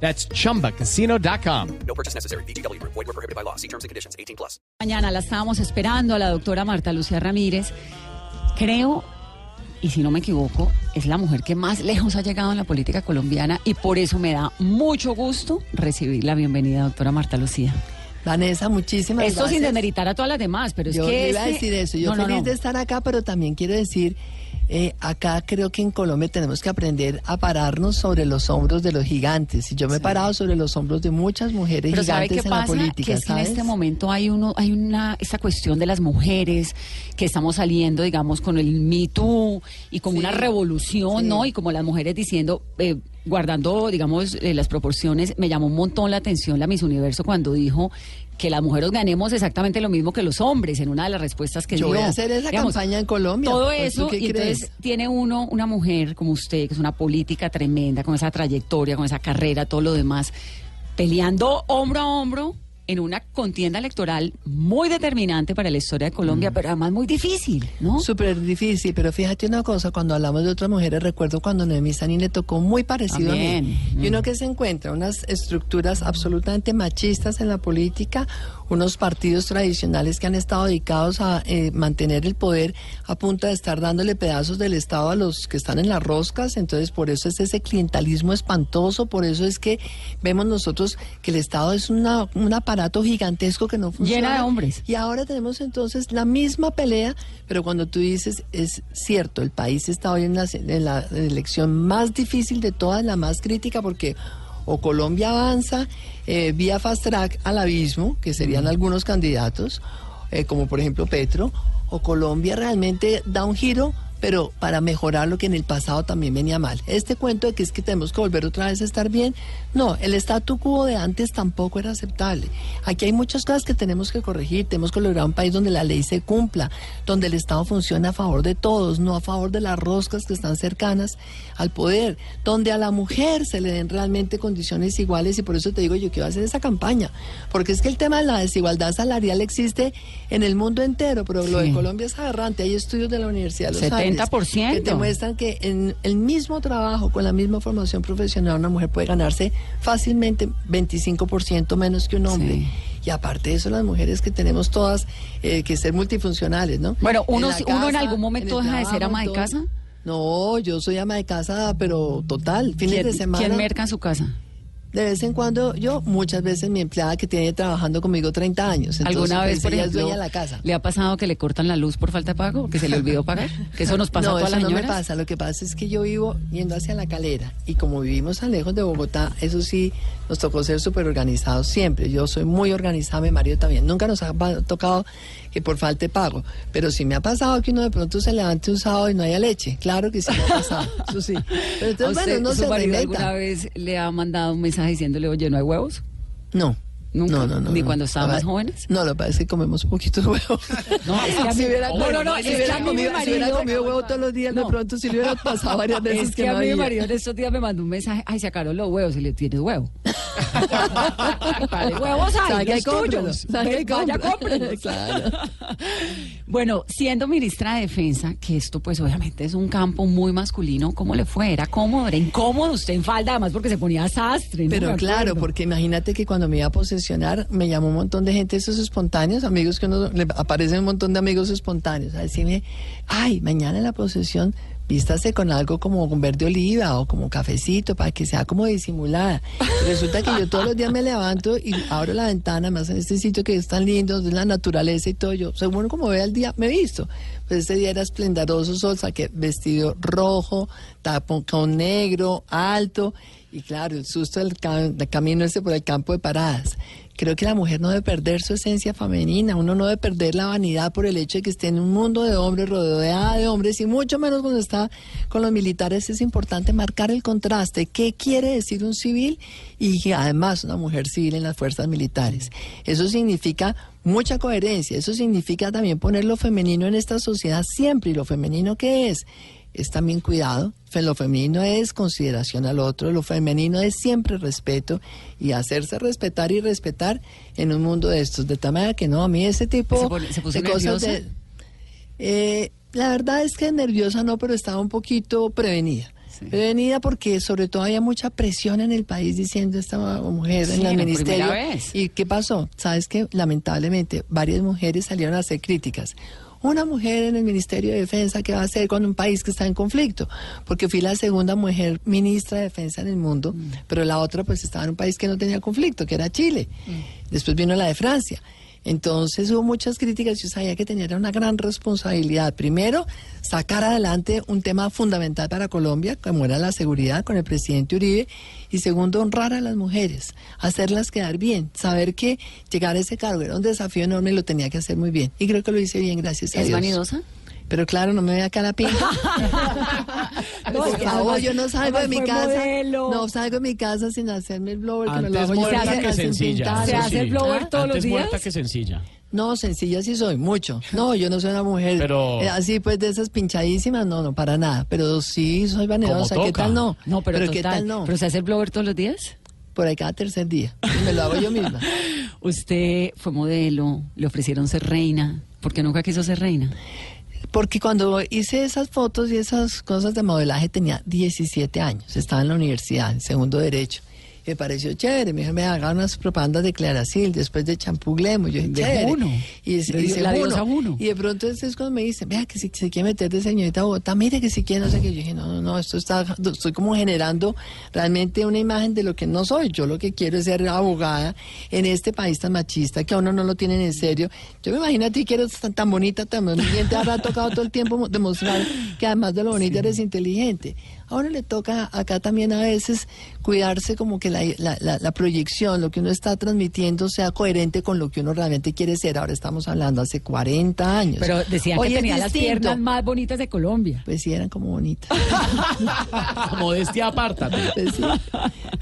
That's chumbacasino.com. No purchase necessary. BGW. Void were prohibited by law. See terms and conditions. 18 plus. Mañana la estábamos esperando a la doctora Marta Lucía Ramírez. Creo, y si no me equivoco, es la mujer que más lejos ha llegado en la política colombiana y por eso me da mucho gusto recibir la bienvenida, doctora Marta Lucía. Vanessa, muchísimas Esto gracias. sin desmeritar a todas las demás, pero es Yo que le iba a este- decir eso. Yo No, no, feliz no. de estar acá, pero también quiero decir, eh, acá creo que en Colombia tenemos que aprender a pararnos sobre los hombros de los gigantes. Y yo me he parado sobre los hombros de muchas mujeres Pero ¿sabe gigantes qué en la política, que es que en ¿sabes? este momento hay uno, hay una, esa cuestión de las mujeres que estamos saliendo, digamos, con el Me Too y con Sí. una revolución, Sí. ¿no? Y como las mujeres diciendo, eh, guardando, digamos, eh, las proporciones, me llamó un montón la atención la Miss Universo cuando dijo que las mujeres ganemos exactamente lo mismo que los hombres en una de las respuestas que Yo dio. voy a hacer esa Digamos, campaña en Colombia. Todo Pues, ¿tú eso, y crees? entonces tiene uno, una mujer como usted, que es una política tremenda, con esa trayectoria, con esa carrera, todo lo demás, peleando hombro a hombro en una contienda electoral muy determinante para la historia de Colombia, pero además muy difícil, ¿no? Súper difícil, pero fíjate una cosa, cuando hablamos de otras mujeres, recuerdo cuando Noemí Sani le tocó muy parecido a mí. Y uno que se encuentra, unas estructuras absolutamente machistas en la política, unos partidos tradicionales que han estado dedicados a eh, mantener el poder a punto de estar dándole pedazos del Estado a los que están en las roscas, entonces por eso es ese clientelismo espantoso, por eso es que vemos nosotros que el Estado es una, un aparato gigantesco que no funciona. Llena de hombres. Y ahora tenemos entonces la misma pelea, pero cuando tú dices, es cierto, el país está hoy en la, en la elección más difícil de todas, la más crítica, porque o Colombia avanza eh, vía fast track al abismo, que serían algunos candidatos, eh, como por ejemplo Petro, o Colombia realmente da un giro, pero para mejorar lo que en el pasado también venía mal. Este cuento de que es que tenemos que volver otra vez a estar bien, no, el statu quo de antes tampoco era aceptable. Aquí hay muchas cosas que tenemos que corregir, tenemos que lograr un país donde la ley se cumpla, donde el Estado funcione a favor de todos, no a favor de las roscas que están cercanas al poder, donde a la mujer se le den realmente condiciones iguales y por eso te digo yo quiero hacer esa campaña, porque es que el tema de la desigualdad salarial existe en el mundo entero, pero lo Sí. de Colombia es aberrante, hay estudios de la Universidad de los 70%. que te muestran que en el mismo trabajo, con la misma formación profesional, una mujer puede ganarse fácilmente 25% menos que un hombre. Sí. Y aparte de eso, las mujeres que tenemos todas eh, que ser multifuncionales, ¿no? Bueno, uno, si- uno en algún momento en deja de ser ama de casa. No, yo soy ama de casa, pero total, fines ¿Quién, de semana. quién merca en su casa? De vez en cuando, yo, muchas veces mi empleada que tiene trabajando conmigo 30 años. Entonces, ¿Alguna vez, pues, por ejemplo, la casa. le ha pasado que le cortan la luz por falta de pago? ¿Que se le olvidó pagar? ¿Que eso nos pasa no, a todas eso las no me señoras? pasa. Lo que pasa es que yo vivo yendo hacia la calera y como vivimos tan lejos de Bogotá, eso sí, nos tocó ser súper organizados siempre. Yo soy muy organizada, mi marido también. Nunca nos ha tocado que por falta de pago. Pero sí me ha pasado que uno de pronto se levante un sábado y no haya leche. Claro que sí me ha pasado. Eso sí. Pero ¿A entonces, usted, bueno, no su se marido alguna vez le ha mandado un mensaje diciéndole, oye, ¿no hay huevos? No. Nunca. No, no, no. ¿Ni cuando verdad- jóvenes? No, lo que pasa es que comemos un poquito de huevo. No, es que a mí- si hubiera, no, no, no, si que hubiera comido, si hubiera marido- comido huevo todos los días, No. de pronto si le hubiera pasado varias veces Es que, a no mí mi marido en estos días me mandó un mensaje, ay, se sacaron los huevos y le tienes huevo. ¿Cuáles huevos hay? Los tuyos. Vaya. Claro. Bueno, siendo ministra de Defensa, que esto pues obviamente es un campo muy masculino, ¿cómo le fue? ¿Era cómodo? ¿Era incómodo usted en falda? Además porque se ponía sastre. ¿no? Pero claro, porque imagínate que cuando me iba a posesionar, me llamó un montón de gente, esos espontáneos, amigos que uno, le aparecen un montón de amigos espontáneos, a decirme, ay, mañana en la posesión, vístase con algo como con verde oliva o como cafecito para que sea como disimulada. Resulta que yo todos los días me levanto y abro la ventana, más en este sitio que es tan lindo, de la naturaleza y todo, yo, según como vea el día, me he visto. Pues este día era esplendoroso sol, saqué vestido rojo, tapón con negro, alto, y claro, el susto del ca- del camino ese por el campo de paradas. Creo que la mujer no debe perder su esencia femenina, uno no debe perder la vanidad por el hecho de que esté en un mundo de hombres, rodeada de hombres, y mucho menos cuando está con los militares. Es importante marcar el contraste. ¿Qué quiere decir un civil y que además una mujer civil en las fuerzas militares? Eso significa mucha coherencia. Eso significa también poner lo femenino en esta sociedad siempre. ¿Y lo femenino qué es? Es también cuidado. Lo femenino es consideración al otro. Lo femenino es siempre respeto y hacerse respetar y respetar en un mundo de estos. De tal manera que no, a mí ese tipo ¿Se pone- se puso de cosas de... Eh, la verdad es que nerviosa no, pero estaba un poquito prevenida. Prevenida porque sobre todo había mucha presión en el país diciendo esta mujer Sí, en el ministerio. ¿Y qué pasó? Sabes que lamentablemente varias mujeres salieron a hacer críticas. Una mujer en el Ministerio de Defensa, ¿qué va a hacer con un país que está en conflicto? Porque fui la segunda mujer ministra de Defensa en el mundo, Mm. pero la otra pues estaba en un país que no tenía conflicto, que era Chile. Después vino la de Francia. Entonces hubo muchas críticas. Yo sabía que tenía una gran responsabilidad. Primero, sacar adelante un tema fundamental para Colombia, como era la seguridad con el presidente Uribe. Y segundo, honrar a las mujeres, hacerlas quedar bien. Saber que llegar a ese cargo era un desafío enorme y lo tenía que hacer muy bien. Y creo que lo hice bien, gracias a ¿Es Dios. vanidosa? Pero claro, no me vea cara pinta. No, Por es que favor, además- yo no salgo de mi casa. modelo. No salgo de mi casa sin hacerme el blower, que me lo Antes hago yo muerta en que casa sin sencilla. ¿Se hace el blower todos Antes los días? muerta que sencilla. No, sencilla sí soy, mucho. No, yo no soy una mujer Pero- eh, así pues de esas pinchadísimas, no, no, para nada. Pero sí soy vanidosa, ¿qué tal no? No, pero, ¿qué total. tal no? ¿Pero se hace el blower todos los días? Por ahí cada tercer día. Y me lo hago yo misma. Usted fue modelo, le ofrecieron ser reina. ¿Por qué nunca quiso ser reina? Porque cuando hice esas fotos y esas cosas de modelaje tenía 17 años. Estaba en la universidad, en segundo derecho. Me pareció chévere. Me dijo, me hagan unas propagandas de Claracil después de champú Glemo. Yo dije, De chévere. Juno. Y, De y la Juno. Y de pronto ese es cuando me dicen, vea que si se quiere meter de señorita Bogotá, mire que si quiere, no sé qué. Yo dije, no, no, no, esto está, estoy como generando realmente una imagen de lo que no soy. Yo lo que quiero es ser abogada en este país tan machista que a uno no lo tienen en serio. Yo me imagino a ti que eres tan, tan bonita, tan te habrá tocado todo el tiempo mo- demostrar que además de lo bonita eres inteligente. A uno le toca acá también a veces cuidarse como que la, la, la- la proyección, lo que uno está transmitiendo sea coherente con lo que uno realmente quiere ser. Ahora estamos hablando hace 40 años. Pero decían Hoy que tenía las piernas más bonitas de Colombia. Pues sí, eran como bonitas. Modestia aparta. Pues sí.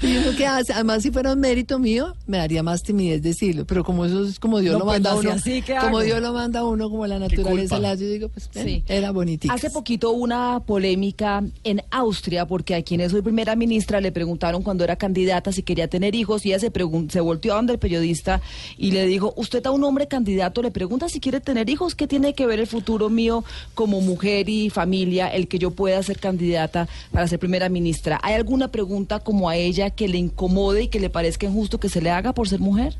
Y uno qué hace, además si fuera un mérito mío, me daría más timidez decirlo, pero como eso es como Dios No, lo pues, manda a uno, así, ¿qué como? Dios lo manda a uno, como la naturaleza la hace, yo digo, pues Sí. era bonita. Hace poquito una polémica en Austria porque a quien es hoy primera ministra le preguntaron cuando era candidata si quería tener hijos y ella se, se volteó a donde el periodista y le dijo, usted a un hombre candidato le pregunta si quiere tener hijos, ¿qué tiene que ver el futuro mío como mujer y familia, el que yo pueda ser candidata para ser primera ministra? ¿Hay alguna pregunta como a ella que le incomode y que le parezca injusto que se le haga por ser mujer?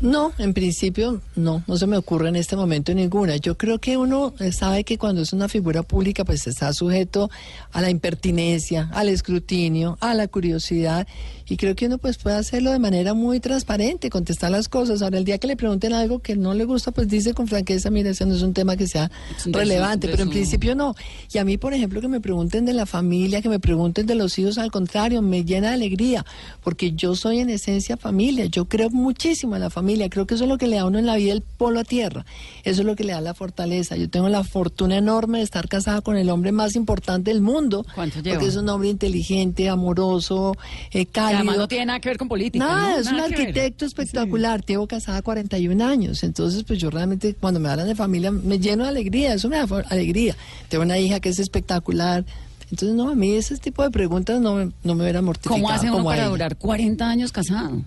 No, en principio no, no se me ocurre en este momento ninguna. Yo creo que uno sabe que cuando es una figura pública pues está sujeto a la impertinencia, al escrutinio, a la curiosidad y creo que uno pues puede hacerlo de manera muy transparente, contestar las cosas. Ahora el día que le pregunten algo que no le gusta pues dice con franqueza, mira, ese no es un tema que sea relevante, pero en principio no. Y a mí, por ejemplo, que me pregunten de la familia, que me pregunten de los hijos, al contrario, me llena de alegría, porque yo soy en esencia familia, yo creo muchísimo en la familia, creo que eso es lo que le da a uno en la vida el polo a tierra, eso es lo que le da la fortaleza. Yo tengo la fortuna enorme de estar casada con el hombre más importante del mundo, ¿Cuánto porque lleva? es un hombre inteligente, amoroso, eh, cálido. además no tiene nada que ver con política. Nada, ¿no? es un ver. arquitecto espectacular. Llevo casada 41 años. Entonces, pues yo realmente, cuando me hablan de familia, me lleno de alegría. Eso me da alegría. Tengo una hija que es espectacular. Entonces, no, a mí ese tipo de preguntas no, me- no me hubieran mortificado. ¿Cómo hace uno como para durar 40 años casado?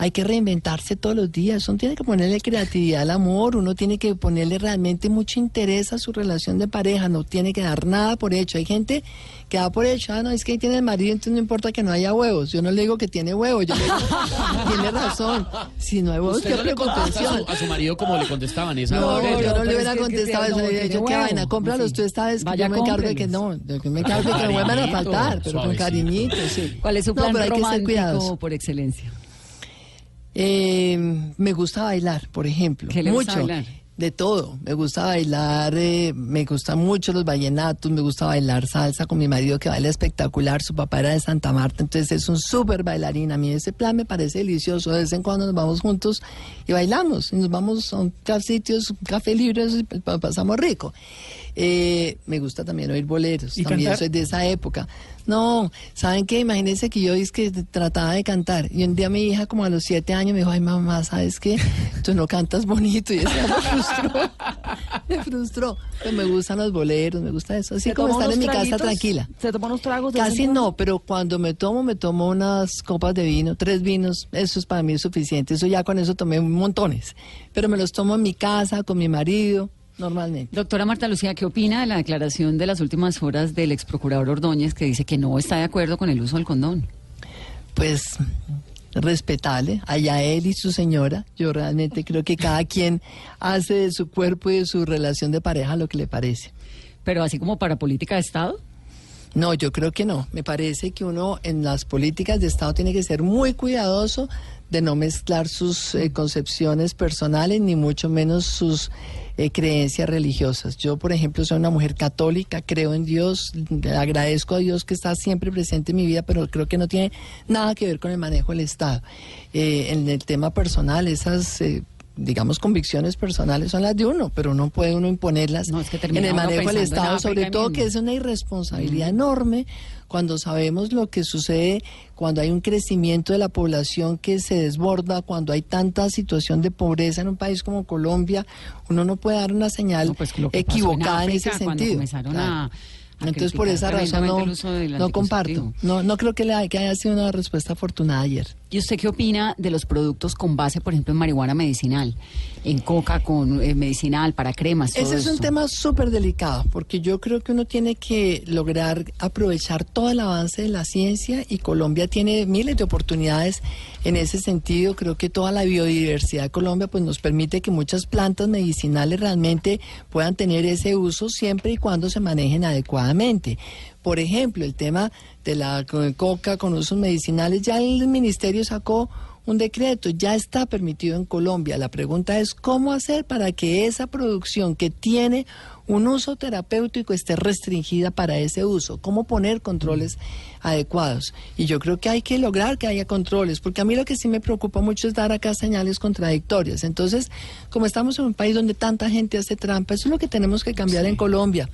Hay que reinventarse todos los días. Uno tiene que ponerle creatividad al amor. Uno tiene que ponerle realmente mucho interés a su relación de pareja. No tiene que dar nada por hecho. Hay gente que da por hecho, ah, no, es que ahí tiene el marido, entonces no importa que no haya huevos. Yo no le digo que tiene huevos. Yo le digo, tiene razón. Si no hay huevos, qué no le a su, a su marido como le contestaban esa No, yo no le hubiera contestado eso. Le hubiera dicho, qué vaina, cómpralos Sí. tú esta vez. que Vaya, yo me encargo de que no, de que me encargo de que no vuelvan a faltar, pero con cariñito, sí. ¿Cuál es su No, plan pero hay que ser romántico por excelencia? Eh, me gusta bailar, por ejemplo. ¿Qué le gusta mucho. bailar? De todo. Me gusta bailar, eh, me gustan mucho los vallenatos, me gusta bailar salsa con mi marido que baila espectacular. Su papá era de Santa Marta, entonces es un súper bailarín. A mí ese plan me parece delicioso. De vez en cuando nos vamos juntos y bailamos. Y nos vamos a un sitios, un café libre, y pa- pasamos rico. Eh, me gusta también oír boleros. ¿Y también cantar? soy de esa época. No, ¿saben qué? Imagínense que yo es que trataba de cantar. Y un día mi hija, como a los siete años, me dijo, ay mamá, ¿sabes qué? Tú no cantas bonito. Y eso me frustró. me frustró. Pero me gustan los boleros, me gusta eso. Así ¿Se como estar en mi casa tranquila. ¿Se toma unos tragos? de Casi no, pero cuando me tomo, me tomo unas copas de vino, tres vinos, eso es para mí suficiente. Eso ya con eso tomé montones. Pero me los tomo en mi casa, con mi marido, normalmente. Doctora Marta Lucía, ¿qué opina de la declaración de las últimas horas del ex procurador Ordóñez que dice que no está de acuerdo con el uso del condón? pues respetable, allá él y su señora. Yo realmente creo que cada quien hace de su cuerpo y de su relación de pareja lo que le parece. Pero así como para política de Estado. No, yo creo que no. Me parece que uno en las políticas de Estado tiene que ser muy cuidadoso de no mezclar sus eh, concepciones personales ni mucho menos sus eh, creencias religiosas. Yo, por ejemplo, soy una mujer católica, creo en Dios, agradezco a Dios que está siempre presente en mi vida, pero creo que no tiene nada que ver con el manejo del Estado. Eh, en el tema personal, esas... eh, digamos, convicciones personales son las de uno, pero no puede uno imponerlas No, es que en el manejo del Estado, sobre todo mismo. que es una irresponsabilidad enorme cuando sabemos lo que sucede cuando hay un crecimiento de la población que se desborda, cuando hay tanta situación de pobreza en un país como Colombia, uno no puede dar una señal No, pues, lo equivocada en, África ese sentido. comenzaron Claro. a- a Entonces, por esa razón no, no comparto. No, no creo que, le, que haya sido una respuesta afortunada ayer. ¿Y usted qué opina de los productos con base, por ejemplo, en marihuana medicinal? En coca con eh, medicinal, para cremas, Ese es un tema súper delicado, porque yo creo que uno tiene que lograr aprovechar todo el avance de la ciencia y Colombia tiene miles de oportunidades en ese sentido. Creo que toda la biodiversidad de Colombia pues, nos permite que muchas plantas medicinales realmente puedan tener ese uso siempre y cuando se manejen adecuadamente. Por ejemplo, el tema de la co- coca con usos medicinales, ya el ministerio sacó un decreto, ya está permitido en Colombia. La pregunta es cómo hacer para que esa producción que tiene un uso terapéutico esté restringida para ese uso, cómo poner controles adecuados. Y yo creo que hay que lograr que haya controles, porque a mí lo que sí me preocupa mucho es dar acá señales contradictorias. Entonces, como estamos en un país donde tanta gente hace trampa, eso es lo que tenemos que cambiar en Colombia.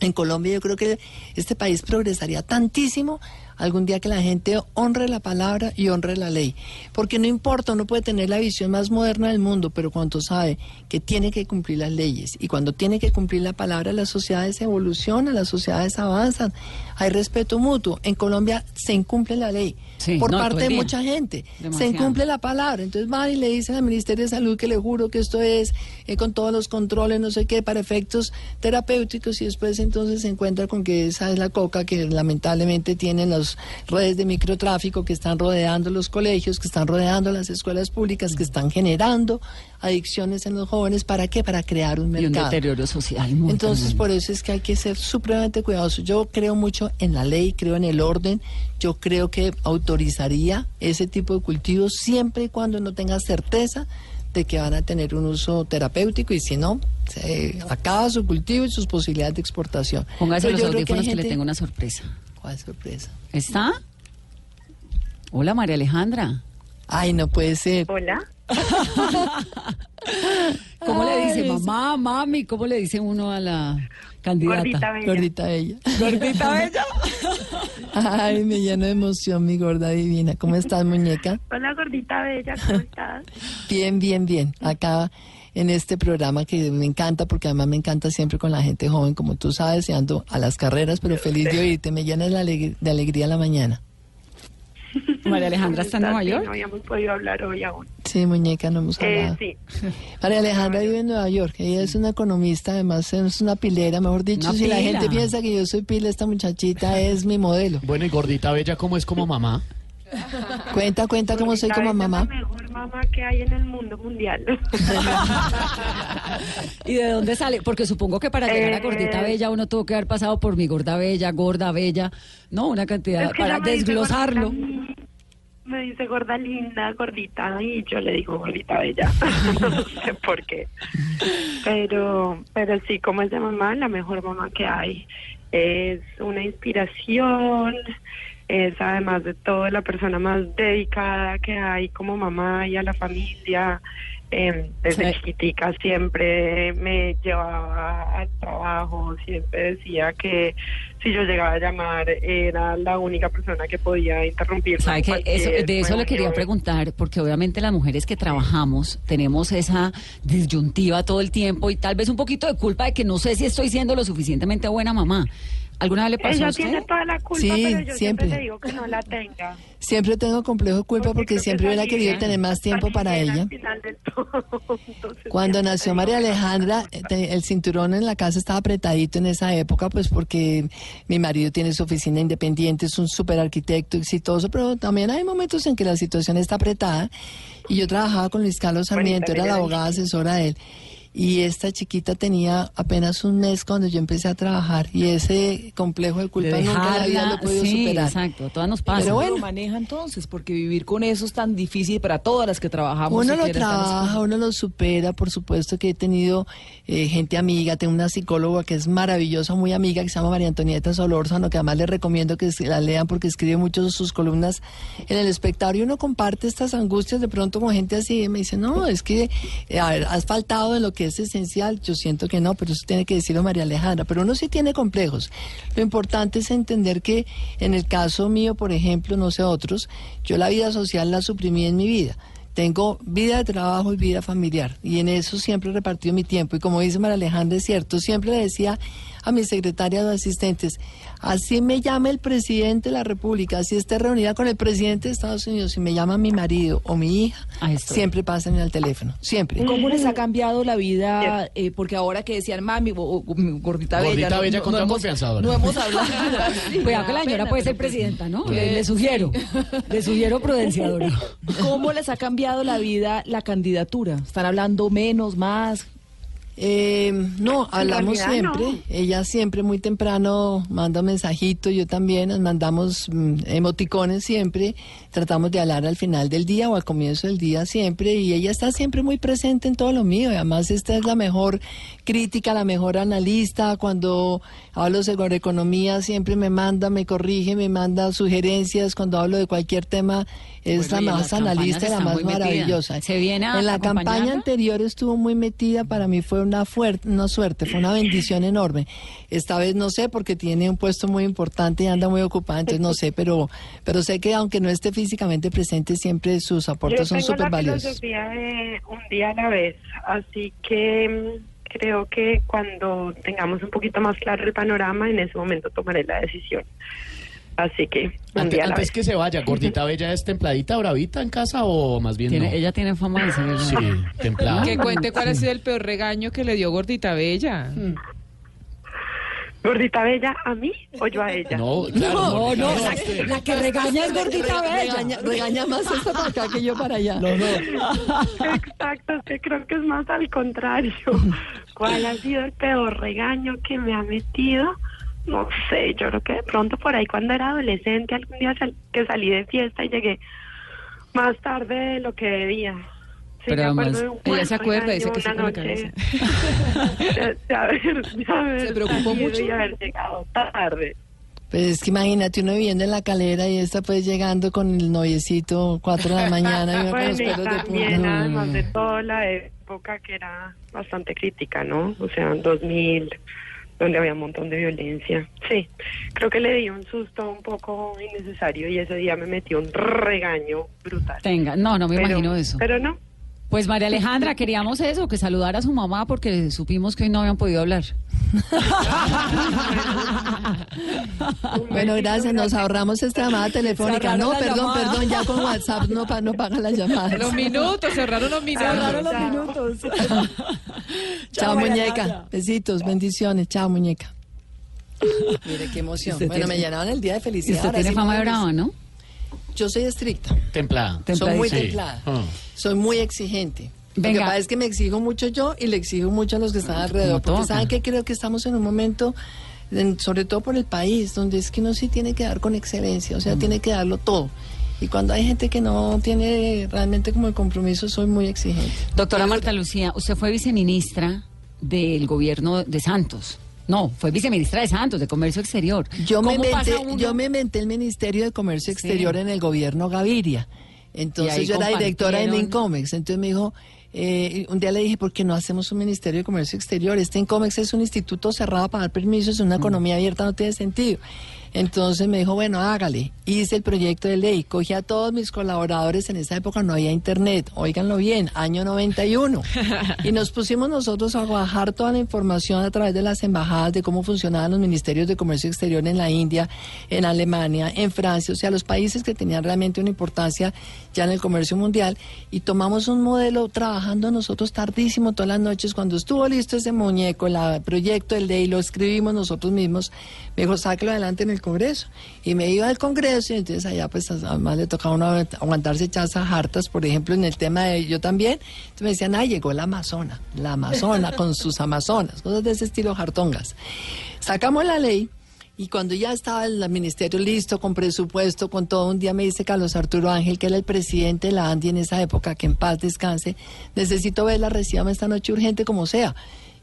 En Colombia yo creo que este país progresaría tantísimo algún día que la gente honre la palabra y honre la ley. Porque no importa, uno puede tener la visión más moderna del mundo, pero cuando sabe que tiene que cumplir las leyes y cuando tiene que cumplir la palabra, las sociedades evolucionan, las sociedades avanzan, hay respeto mutuo. En Colombia se incumple la ley Sí, por no, parte de mucha gente. Se incumple la palabra. Entonces van y le dicen al Ministerio de Salud que le juro que esto es eh, con todos los controles, no sé qué, para efectos terapéuticos y después entonces se encuentra con que esa es la coca que lamentablemente tienen las redes de microtráfico que están rodeando los colegios, que están rodeando las escuelas públicas, que están generando adicciones en los jóvenes. ¿Para qué? Para crear un Y un mercado. deterioro social. muy Entonces, por eso es que hay que ser supremamente cuidadosos. Yo creo mucho en la ley, creo en el orden. Yo creo que autorizaría ese tipo de cultivos siempre y cuando no tenga certeza de que van a tener un uso terapéutico y si no, se acaba su cultivo y sus posibilidades de exportación. Póngase los que audífonos que, le tengo una sorpresa. ¿Cuál sorpresa? ¿Está? Hola, María Alejandra. Ay, no puede ser. Hola. ¿Cómo le dice mamá, mami? ¿Cómo le dice uno a la candidata? Gordita bella. Gordita bella. Gordita bella. Ay, me lleno de emoción, mi gorda divina. ¿Cómo estás, muñeca? Hola, gordita bella, ¿cómo estás? Bien, bien, bien. Acá en este programa que me encanta, porque además me encanta siempre con la gente joven, como tú sabes, y ando a las carreras, pero feliz de oírte. Me llena de, alegr- de alegría la mañana. María Alejandra está en ¿Cómo Nueva York. No habíamos podido hablar hoy aún. Sí, muñeca, no hemos Eh, hablado. sí. María Alejandra vive en Nueva York. Ella es una economista, además es una pilera, mejor dicho. Una si la gente piensa que yo soy pila, esta muchachita es mi modelo. Bueno, y gordita bella, ¿cómo es como mamá? Cuenta, cuenta cómo soy como mamá. Mamá que hay en el mundo mundial. ¿Y de dónde sale? Porque supongo que para llegar a Eh, Gordita Bella uno tuvo que haber pasado por mi Gorda Bella, Gorda Bella, no, una cantidad, Es que para desglosarlo. me dice gorda linda, gordita, y yo le digo gordita bella. no sé por qué. Pero, pero sí, como es de mamá, la mejor mamá que hay. Es una inspiración, es además de todo la persona más dedicada que hay como mamá y a la familia. Eh, desde Sí. chiquitica siempre me llevaba al trabajo, siempre decía que si yo llegaba a llamar era la única persona que podía interrumpir. ¿Sabe que eso, de eso le quería preguntar, porque obviamente las mujeres que trabajamos tenemos esa disyuntiva todo el tiempo y tal vez un poquito de culpa de que no sé si estoy siendo lo suficientemente buena mamá. ¿Alguna vez le pasó a Ella usted? tiene toda la culpa, Sí, pero yo siempre. siempre. le digo que no la tenga. Siempre tengo complejo de culpa porque creo que siempre hubiera querido tener más tiempo para ella. al final del todo. Entonces, Cuando nació María. Alejandra, eh, el cinturón en la casa estaba apretadito en esa época, pues porque mi marido tiene su oficina independiente, es un super arquitecto exitoso, pero también hay momentos en que la situación está apretada. Y yo trabajaba con Luis Carlos Sarmiento, era la abogada asesora de él. Y esta chiquita tenía apenas un mes cuando yo empecé a trabajar. Y ese complejo de culpa De nunca en la vida dejarla, lo he podido sí, superar. exacto, a todas nos pasa. Pero bueno. lo maneja entonces? Porque vivir con eso es tan difícil para todas las que trabajamos. Uno lo trabaja, uno lo supera, por supuesto que he tenido eh, gente amiga, tengo una psicóloga que es maravillosa, muy amiga, que se llama María Antonieta Solórzano, que además le recomiendo que la lean porque escribe mucho de sus columnas en el espectador y uno comparte estas angustias de pronto con gente así y me dice, no, es que, eh, a ver, has faltado de lo que es esencial, yo siento que no, pero eso tiene que decirlo María Alejandra, pero uno sí tiene complejos. Lo importante es entender que en el caso mío, por ejemplo, no sé otros, yo la vida social la suprimí en mi vida. Tengo vida de trabajo y vida familiar y en eso siempre he repartido mi tiempo y como dice María Alejandra es cierto, siempre le decía a mis secretarias o asistentes, así me llame el presidente de la República, así esté reunida con el presidente de Estados Unidos, si me llama mi marido o mi hija, siempre pasen al teléfono, siempre. ¿Cómo les ha cambiado la vida? Eh, porque ahora que decían mami, o- o- mi gordita bella. Gordita bella con toda hemos, confianza ahora. no hemos hablado. Sí, Cuidado que la señora puede ser presidenta, ¿no? Le, le sugiero, le sugiero prudenciadora. ¿Cómo les ha cambiado la vida la candidatura? ¿Están hablando menos, más? Eh, no, hablamos realidad, siempre. no. Ella siempre muy temprano manda mensajitos, yo también, nos mandamos mm, emoticones siempre. Tratamos de hablar al final del día o al comienzo del día siempre. Y ella está siempre muy presente en todo lo mío. Y además, esta es la mejor crítica, la mejor analista. Cuando hablo sobre economía, siempre me manda, me corrige, me manda sugerencias. Cuando hablo de cualquier tema, es Bueno, la más analista la más maravillosa. ¿Se viene a en la acompañarla? campaña anterior estuvo muy metida, para mí fue una, fuerte, una suerte, fue una bendición enorme. Esta vez no sé porque tiene un puesto muy importante y anda muy ocupada, entonces no sé, pero, pero sé que aunque no esté físicamente presente, siempre sus Yo aportes son súper valiosos. de un día a la vez, así que mm, creo que cuando tengamos un poquito más claro el panorama, en ese momento tomaré la decisión. Así que un Antes, día a la antes vez. que se vaya, gordita bella, ¿es templadita, bravita en casa o más bien Tiene- no? Ella tiene fama de ser Sí, templada. Que cuente cuál ha sido el peor regaño que le dio Gordita Bella. ¿Gordita bella a mí o yo a ella? No, claro. No, no, no, la, que regaña es gordita bella. Regaña, regaña más esta para acá que yo para allá. Exacto, es que creo que es más al contrario. ¿Cuál ha sido el peor regaño que me ha metido? No sé, yo creo que de pronto por ahí cuando era adolescente, algún día sal- que salí de fiesta y llegué más tarde de lo que debía. Sí, Pero además, de ella se acuerda, dice que sí una con la noche de, de haber, de haber ¿Se preocupó mucho? Y haber llegado tarde. Pues es que imagínate uno viviendo en la calera y esta pues llegando con el noviecito cuatro de la mañana y uno con Bueno, los y pelos de también, punta. además de todo, la época que era bastante crítica, ¿no? O sea, 2000, donde había un montón de violencia. Sí, creo que le di un susto un poco innecesario y ese día me metió un regaño brutal. Tenga, no, no me Pero- imagino eso. Pero no. Pues María Alejandra, queríamos eso, que saludara a su mamá porque supimos que hoy no habían podido hablar. Bueno, gracias, nos ahorramos esta llamada telefónica. No, perdón, llamada. perdón, ya con WhatsApp no, pa- no paga las llamadas. Los minutos, cerraron los minutos. minutos. Chao, muñeca. Besitos, bendiciones. Chao, muñeca. Mire qué emoción. Usted Bueno, tiene- me llenaron el día de felicidad. usted ahora tiene sí fama de brava, ¿no? Yo soy estricta. Templada. Soy muy Sí. templada. Ah. Soy muy exigente. Lo que Venga. pasa es que me exijo mucho yo y le exijo mucho a los que están alrededor. Porque saben que creo que estamos en un momento, en- sobre todo por el país, donde es que uno sí tiene que dar con excelencia, o sea, Mm. tiene que darlo todo. Y cuando hay gente que no tiene realmente como el compromiso, soy muy exigente. Doctora Marta Lucía, usted fue viceministra del gobierno de Santos. No, fue viceministra de Santos, de Comercio Exterior. Yo me, ¿Cómo inventé, uno? yo me inventé el Ministerio de Comercio Exterior en el gobierno Gaviria. Entonces yo era directora en. Incomex. Entonces me dijo, eh, un día le dije, ¿por qué no hacemos un Ministerio de Comercio Exterior? Este Incomex es un instituto cerrado para dar permisos, Mm. una economía abierta no tiene sentido. Entonces me dijo, bueno, hágale. Hice el proyecto de ley, cogí a todos mis colaboradores, en esa época no había internet, óiganlo bien, año 91. y nos pusimos nosotros a bajar toda la información a través de las embajadas de cómo funcionaban los ministerios de comercio exterior en la India, en Alemania, en Francia, o sea, los países que tenían realmente una importancia ya en el comercio mundial. Y tomamos un modelo trabajando nosotros tardísimo todas las noches. Cuando estuvo listo ese muñeco, el proyecto de ley, lo escribimos nosotros mismos. Me dijo, sáquelo adelante en el Congreso. Y me iba al Congreso y entonces allá pues además le tocaba uno aguantarse chazas hartas, por ejemplo, en el tema de yo también. Entonces me decían, ah, llegó la Amazona, la Amazona con sus Amazonas, cosas de ese estilo hartongas. Sacamos la ley y cuando ya estaba el ministerio listo, con presupuesto, con todo, un día me dice Carlos Arturo Ángel, que era el presidente de la ANDI en esa época, que en paz descanse, necesito verla, recíbame esta noche urgente como sea.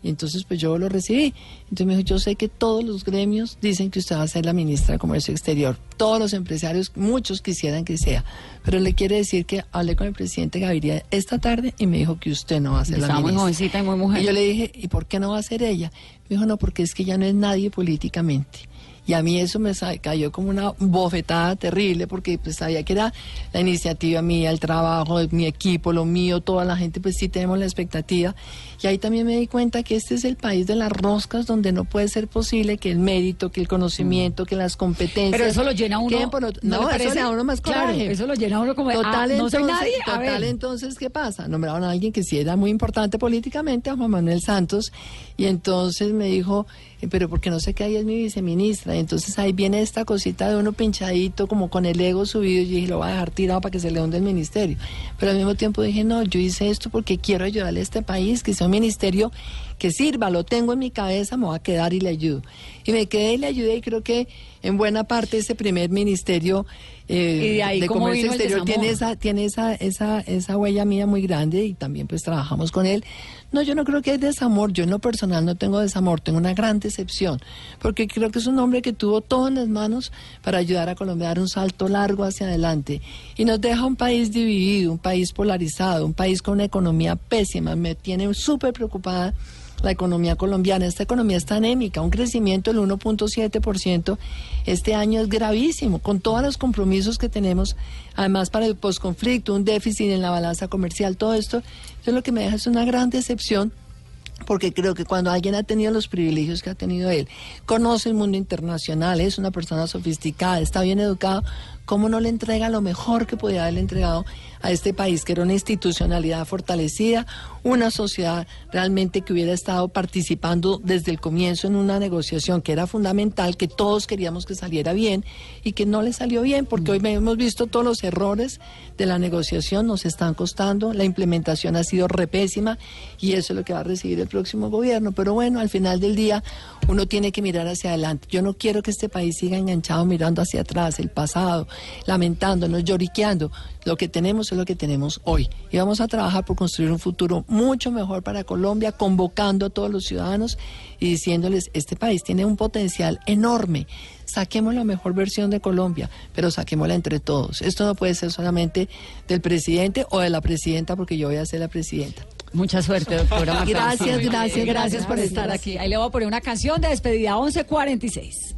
Y entonces pues yo lo recibí. Entonces me dijo, yo sé que todos los gremios dicen que usted va a ser la ministra de Comercio Exterior. Todos los empresarios, muchos quisieran que sea. Pero le quiere decir que hablé con el presidente Gaviria esta tarde y me dijo que usted no va a ser la Estaba muy ministra. jovencita y muy mujer. Y yo le dije, ¿y por qué no va a ser ella? Me dijo, no, porque es que ella no es nadie políticamente. Y a mí eso me cayó como una bofetada terrible porque pues sabía que era la iniciativa mía, el trabajo mi equipo, lo mío, toda la gente, pues sí tenemos la expectativa. Y ahí también me di cuenta que este es el país de las roscas donde no puede ser posible que el mérito, que el conocimiento, que las competencias... Pero eso lo llena uno. por ¿no No, eso le da uno más Claro, coraje. eso lo llena a uno como de, Total, ah, no soy entonces, nadie. A total, entonces, ¿qué pasa? Nombraron a alguien que sí era muy importante políticamente, a Juan Manuel Santos, y entonces me dijo, eh, pero ¿por qué no sé que ahí es mi viceministra? Entonces ahí viene esta cosita de uno pinchadito, como con el ego subido, y dije, lo voy a dejar tirado para que se le hunde el ministerio. Pero al mismo tiempo dije, no, yo hice esto porque quiero ayudarle a este país, que sea un ministerio que sirva, lo tengo en mi cabeza, me voy a quedar y le ayudo. Y me quedé y le ayudé, y creo que en buena parte ese primer ministerio eh, Y de ahí, ¿cómo comercio exterior tiene esa tiene esa, esa, esa huella mía muy grande y también pues trabajamos con él. No, yo no creo que hay desamor, yo en lo personal no tengo desamor, tengo una gran decepción, porque creo que es un hombre que tuvo todo en las manos para ayudar a Colombia a dar un salto largo hacia adelante. Y nos deja un país dividido, un país polarizado, un país con una economía pésima, me tiene súper preocupada la economía colombiana. Esta economía está anémica, un crecimiento del 1.7% este año es gravísimo, con todos los compromisos que tenemos, además para el posconflicto, un déficit en la balanza comercial, todo esto, eso lo que me deja es una gran decepción porque creo que cuando alguien ha tenido los privilegios que ha tenido él, conoce el mundo internacional, es una persona sofisticada, está bien educado, ¿cómo no le entrega lo mejor que podía haberle entregado a este país, que era una institucionalidad fortalecida, una sociedad realmente que hubiera estado participando desde el comienzo en una negociación que era fundamental, que todos queríamos que saliera bien y que no le salió bien, porque hoy hemos visto todos los errores de la negociación, nos están costando, la implementación ha sido repésima y eso es lo que va a recibir el próximo gobierno. Pero bueno, al final del día uno tiene que mirar hacia adelante. Yo no quiero que este país siga enganchado mirando hacia atrás, el pasado, lamentándonos, lloriqueando. Lo que tenemos es lo que tenemos hoy. Y vamos a trabajar por construir un futuro mucho mejor para Colombia, convocando a todos los ciudadanos y diciéndoles, este país tiene un potencial enorme. Saquemos la mejor versión de Colombia, pero saquémosla entre todos. Esto no puede ser solamente del presidente o de la presidenta, porque yo voy a ser la presidenta. Mucha suerte, doctora. Gracias, Lucía. gracias, Gracias por gracias. estar aquí. Ahí le voy a poner una canción de despedida 1146.